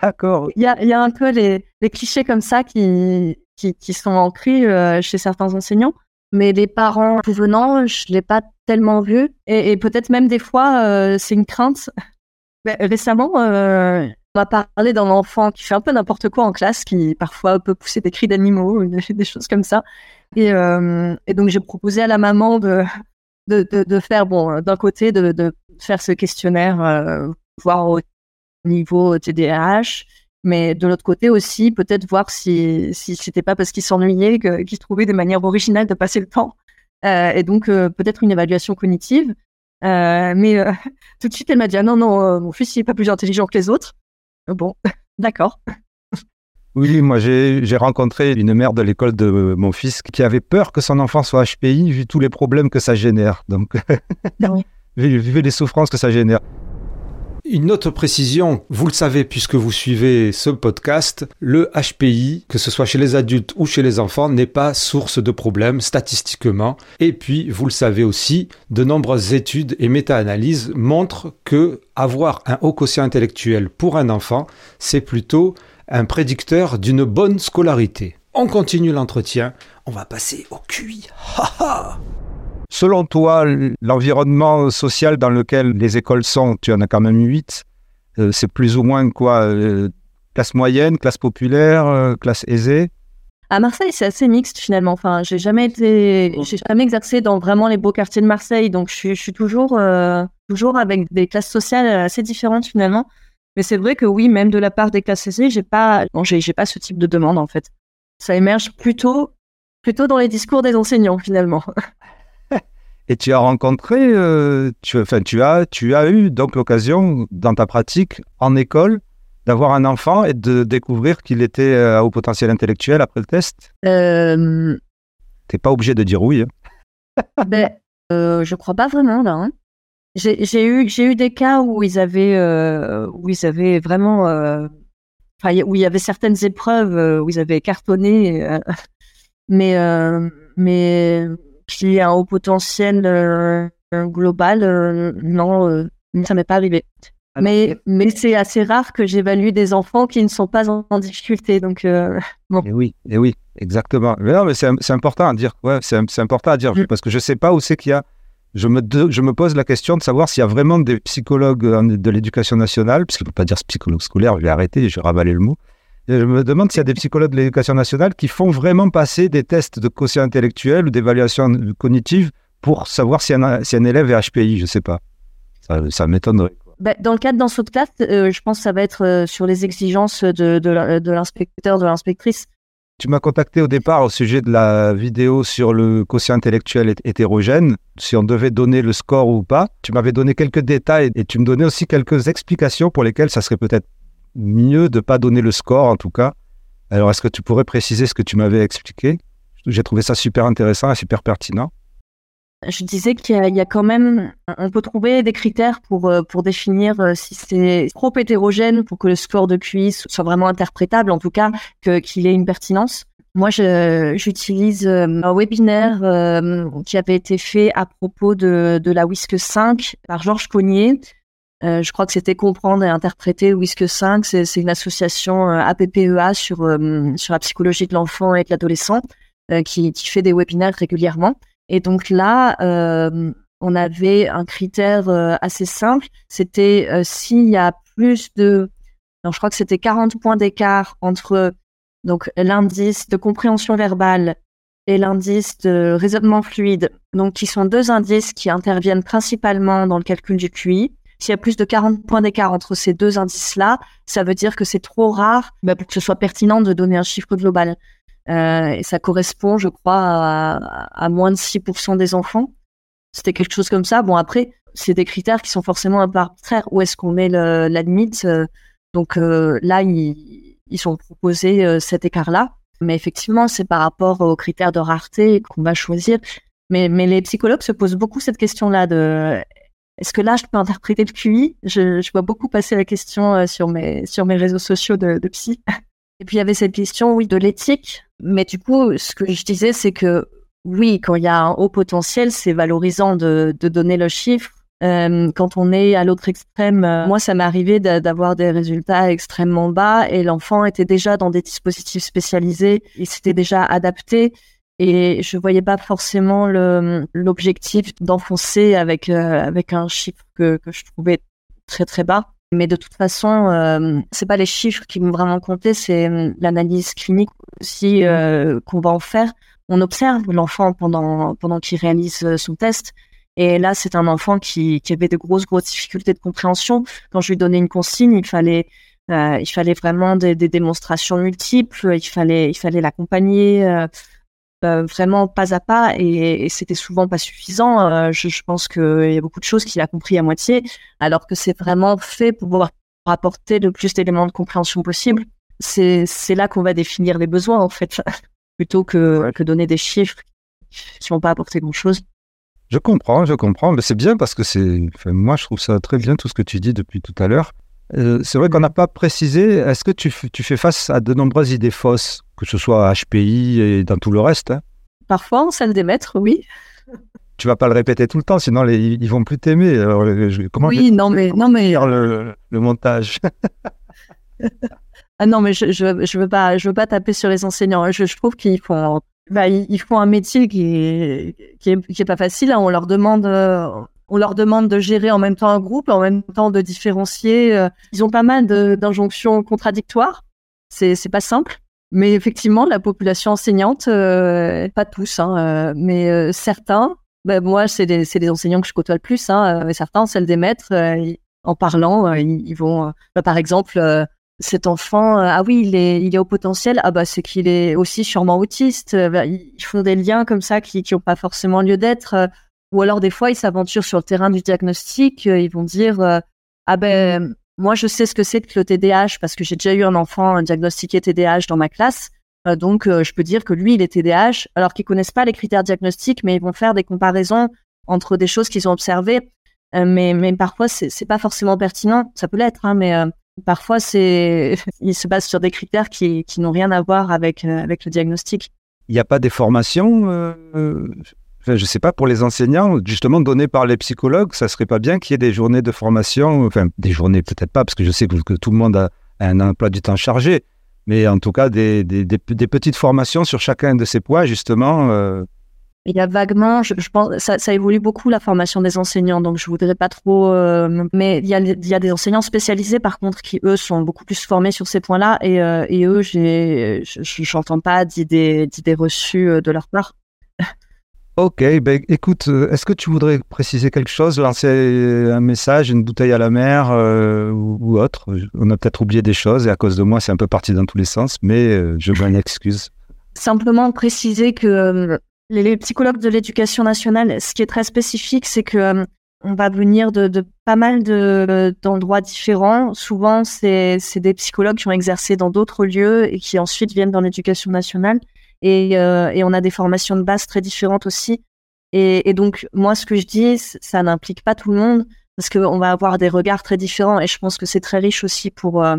C: D'accord.
B: Il y a, il y a un peu les, les clichés comme ça qui qui, qui sont ancrés euh, chez certains enseignants. Mais les parents venant, je l'ai pas tellement vu. Et, et peut-être même des fois, c'est une crainte. Récemment, on m'a parlé d'un enfant qui fait un peu n'importe quoi en classe, qui parfois peut pousser des cris d'animaux, des, des choses comme ça. Et, et donc j'ai proposé à la maman de de, de, faire bon d'un côté de, de faire ce questionnaire, euh, voir au niveau TDAH, mais de l'autre côté aussi peut-être voir si si c'était pas parce qu'il s'ennuyait que- qu'il trouvait des manières originales de passer le temps. Euh, et donc euh, peut-être une évaluation cognitive. Euh, mais euh, tout de suite, elle m'a dit ah non, non, euh, mon fils, il n'est pas plus intelligent que les autres. Euh, Bon, d'accord.
C: Oui, moi j'ai rencontré une mère de l'école de mon fils qui avait peur que son enfant soit HPI vu tous les problèmes que ça génère. Donc,
B: Oui.
C: vu, vu les souffrances que ça génère.
A: Une autre précision, vous le savez puisque vous suivez ce podcast, le HPI, que ce soit chez les adultes ou chez les enfants, n'est pas source de problèmes statistiquement. Et puis, vous le savez aussi, de nombreuses études et méta-analyses montrent que avoir un haut quotient intellectuel pour un enfant, c'est plutôt un prédicteur d'une bonne scolarité. On continue l'entretien, on va passer au QI. Ha ha
C: Selon toi, l'environnement social dans lequel les écoles sont, tu en as quand même huit, euh, c'est plus ou moins quoi euh, Classe moyenne, classe populaire, euh, classe aisée?
B: À Marseille, c'est assez mixte finalement. Enfin, j'ai jamais été, j'ai jamais exercé dans vraiment les beaux quartiers de Marseille, donc je suis, je suis toujours, euh, toujours avec des classes sociales assez différentes finalement. Mais c'est vrai que oui, même de la part des classes aisées, j'ai pas, non, j'ai, pas ce type de demande en fait. Ça émerge plutôt, plutôt dans les discours des enseignants finalement.
C: Et tu as rencontré, euh, tu, enfin, tu, as, tu as eu donc l'occasion dans ta pratique en école d'avoir un enfant et de découvrir qu'il était euh, à haut potentiel intellectuel après le test?
B: Euh,
C: T'es pas obligé de dire oui. hein.
B: ben, euh, je crois pas vraiment là. hein. J'ai eu, j'ai eu des cas où ils avaient, euh, où ils avaient vraiment, euh, où il y avait certaines épreuves euh, où ils avaient cartonné, euh, mais, mais qu'il y ait un haut potentiel global, non, ça m'est pas arrivé. Mais, mais c'est assez rare que j'évalue des enfants qui ne sont pas en, en difficulté. Donc,
C: Et oui, et oui, exactement. Mais non, mais c'est important à dire. Ouais, c'est important à dire
B: Mm.
C: parce que je sais pas où c'est qu'il y a. Je me, je me pose la question de savoir s'il y a vraiment des psychologues euh, de l'éducation nationale, puisqu'il ne peut pas dire psychologue scolaire, je vais arrêter, je vais ravaler le mot. Je me demande s'il y a des psychologues de l'éducation nationale qui font vraiment passer des tests de quotient intellectuel ou d'évaluation cognitive pour savoir si un, si un élève est HPI, je sais pas. Ça, m'étonnerait.
B: Ben, dans le cadre d'un saut de classe, euh, je pense que ça va être euh, sur les exigences de, de l'inspecteur, de l'inspectrice.
C: Tu m'as contacté au départ au sujet de la vidéo sur le quotient intellectuel hét- hétérogène, si on devait donner le score ou pas. Tu m'avais donné quelques détails et tu me donnais aussi quelques explications pour lesquelles ça serait peut-être mieux de ne pas donner le score en tout cas. Alors est-ce que tu pourrais préciser ce que tu m'avais expliqué? J'ai trouvé ça super intéressant et super pertinent.
B: Je disais qu'il y, a- quand même, on peut trouver des critères pour, euh, pour définir euh, si c'est trop hétérogène pour que le score de QI soit vraiment interprétable, en tout cas qu'il ait une pertinence. Moi, j'utilise euh, un webinaire qui avait été fait à propos de, de la WISC 5 par Georges Cognier, je crois que c'était comprendre et interpréter WISC 5. C'est une association APPEA sur, sur la psychologie de l'enfant et de l'adolescent qui, qui, fait des webinaires régulièrement. Et donc là, on avait un critère assez simple. C'était s'il y a plus de, non, je crois que c'était 40 points d'écart entre l'indice de compréhension verbale et l'indice de raisonnement fluide, donc qui sont deux indices qui interviennent principalement dans le calcul du QI. S'il y a plus de 40 points d'écart entre ces deux indices-là, ça veut dire que c'est trop rare bah, pour que ce soit pertinent de donner un chiffre global. Euh, et ça correspond, je crois, à, moins de 6% des enfants. C'était quelque chose comme ça. Bon, après, c'est des critères qui sont forcément un peu arbitraires. Où est-ce qu'on met la limite euh, Donc euh, là, ils, ils ont proposé cet écart-là. Mais effectivement, c'est par rapport aux critères de rareté qu'on va choisir. Mais, les psychologues se posent beaucoup cette question-là de est-ce que là, je peux interpréter le QI je, vois beaucoup passer la question sur, mes, sur mes réseaux sociaux de, de psy. Et puis, il y avait cette question, oui, de l'éthique. Mais du coup, ce que je disais, c'est que oui, quand il y a un haut potentiel, c'est valorisant de, donner le chiffre. Euh, quand on est à l'autre extrême, euh, moi, ça m'est arrivé d'avoir des résultats extrêmement bas et l'enfant était déjà dans des dispositifs spécialisés, il s'était déjà adapté et je voyais pas forcément l'objectif d'enfoncer avec euh, un chiffre que je trouvais très très bas. Mais de toute façon, euh, c'est pas les chiffres qui vont vraiment compter, c'est l'analyse clinique aussi qu'on va en faire. On observe l'enfant pendant pendant qu'il réalise son test et là, c'est un enfant qui, qui, avait de grosses, grosses difficultés de compréhension. Quand je lui donnais une consigne, il fallait, euh, il fallait vraiment des, des, démonstrations multiples. Il fallait, il fallait l'accompagner euh, euh vraiment pas à pas, et, et c'était souvent pas suffisant. Euh, je, je, pense qu'il y a beaucoup de choses qu'il a compris à moitié, alors que c'est vraiment fait pour pouvoir apporter le plus d'éléments de compréhension possible. C'est, là qu'on va définir les besoins, en fait, plutôt que, que donner des chiffres qui vont pas apporter grand-chose.
C: Je comprends, je comprends, mais c'est bien parce que c'est. moi, je trouve ça très bien tout ce que tu dis depuis tout à l'heure. Euh, c'est vrai qu'on n'a pas précisé. Est-ce que tu, tu, fais face à de nombreuses idées fausses, que ce soit à HPI et dans tout le reste hein?
B: Parfois, en salle des maîtres, oui.
C: Tu vas pas le répéter tout le temps, sinon les, ils vont plus t'aimer.
B: comment oui, non mais non mais
C: le, le montage?
B: ah non mais je, je, je veux pas je veux pas taper sur les enseignants. Je, je trouve qu'ils font bah, ils font un métier qui est, qui est, qui est pas facile. Hein. On leur demande, euh, on leur demande de gérer en même temps un groupe, en même temps de différencier. Euh. Ils ont pas mal d'injonctions contradictoires. C'est, pas simple. Mais effectivement, la population enseignante, euh, pas tous, hein, mais certains. Bah, moi, c'est des enseignants que je côtoie le plus. Hein, mais certains, celles des maîtres, en parlant, ils, vont, bah, par exemple cet enfant, euh, ah oui, il est, il est au potentiel, ah bah c'est qu'il est aussi sûrement autiste. Euh, bah, ils font des liens comme ça qui n'ont pas forcément lieu d'être. Euh, ou alors des fois, ils s'aventurent sur le terrain du diagnostic. Ils vont dire, ah ben moi je sais ce que c'est que le TDAH parce que j'ai déjà eu un enfant diagnostiqué TDAH dans ma classe. donc je peux dire que lui, il est TDAH, alors qu'ils connaissent pas les critères diagnostiques, mais ils vont faire des comparaisons entre des choses qu'ils ont observées. mais, mais parfois, c'est pas forcément pertinent. Ça peut l'être, hein, mais Parfois, c'est, il se base sur des critères qui, qui n'ont rien à voir avec, euh, avec le diagnostic.
C: Il n'y a pas des formations, euh, je ne sais pas, pour les enseignants, justement données par les psychologues, ça serait pas bien qu'il y ait des journées de formation, enfin des journées peut-être pas, parce que je sais que, tout le monde a un emploi du temps chargé, mais en tout cas des, petites formations sur chacun de ces points, justement, euh,
B: il y a vaguement, je, pense, ça, ça, évolue beaucoup la formation des enseignants, donc je voudrais pas trop. Euh, mais il y, a, des enseignants spécialisés par contre qui eux sont beaucoup plus formés sur ces points-là et, euh, eux, j'ai, j'entends pas d'idées, reçues de leur part.
C: Ok, ben écoute, est-ce que tu voudrais préciser quelque chose, lancer un message, une bouteille à la mer ou, ou, autre? On a peut-être oublié des choses et à cause de moi, c'est un peu parti dans tous les sens, mais je veux une excuse.
B: Simplement préciser que les, psychologues de l'éducation nationale, ce qui est très spécifique, c'est que euh, on va venir de pas mal d'endroits différents. Souvent, c'est des psychologues qui ont exercé dans d'autres lieux et qui ensuite viennent dans l'éducation nationale. Et, euh, et, on a des formations de base très différentes aussi. Et, donc, moi, ce que je dis, ça n'implique pas tout le monde parce qu'on va avoir des regards très différents. Et je pense que c'est très riche aussi pour, euh,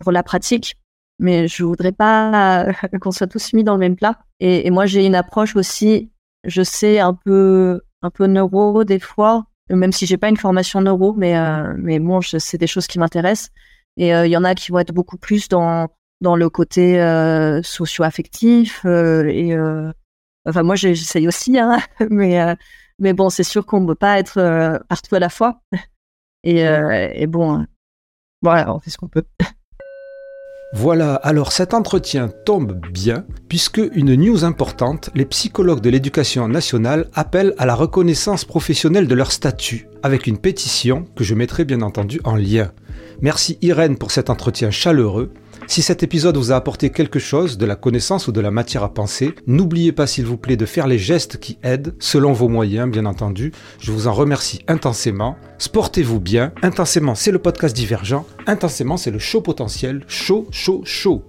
B: pour la pratique mais je voudrais pas qu'on soit tous mis dans le même plat. Et, moi, j'ai une approche aussi, je sais, un peu, un peu neuro des fois. même si j'ai pas une formation neuro, mais mais bon, c'est des choses qui m'intéressent. Et il y en a qui vont être beaucoup plus dans dans le côté socio-affectif et enfin moi j'essaye aussi, hein, mais mais bon, c'est sûr qu'on ne peut pas être partout à la fois. Et, et bon, voilà, on fait ce qu'on peut.
A: Voilà, alors cet entretien tombe bien, puisque une news importante, les psychologues de l'éducation nationale appellent à la reconnaissance professionnelle de leur statut, avec une pétition que je mettrai bien entendu en lien. Merci Irène pour cet entretien chaleureux. Si cet épisode vous a apporté quelque chose, de la connaissance ou de la matière à penser, n'oubliez pas s'il vous plaît de faire les gestes qui aident, selon vos moyens bien entendu. Je vous en remercie intensément. Sportez-vous bien. Intensément, c'est le podcast divergent. Intensément, c'est le show potentiel. Chaud, chaud, chaud.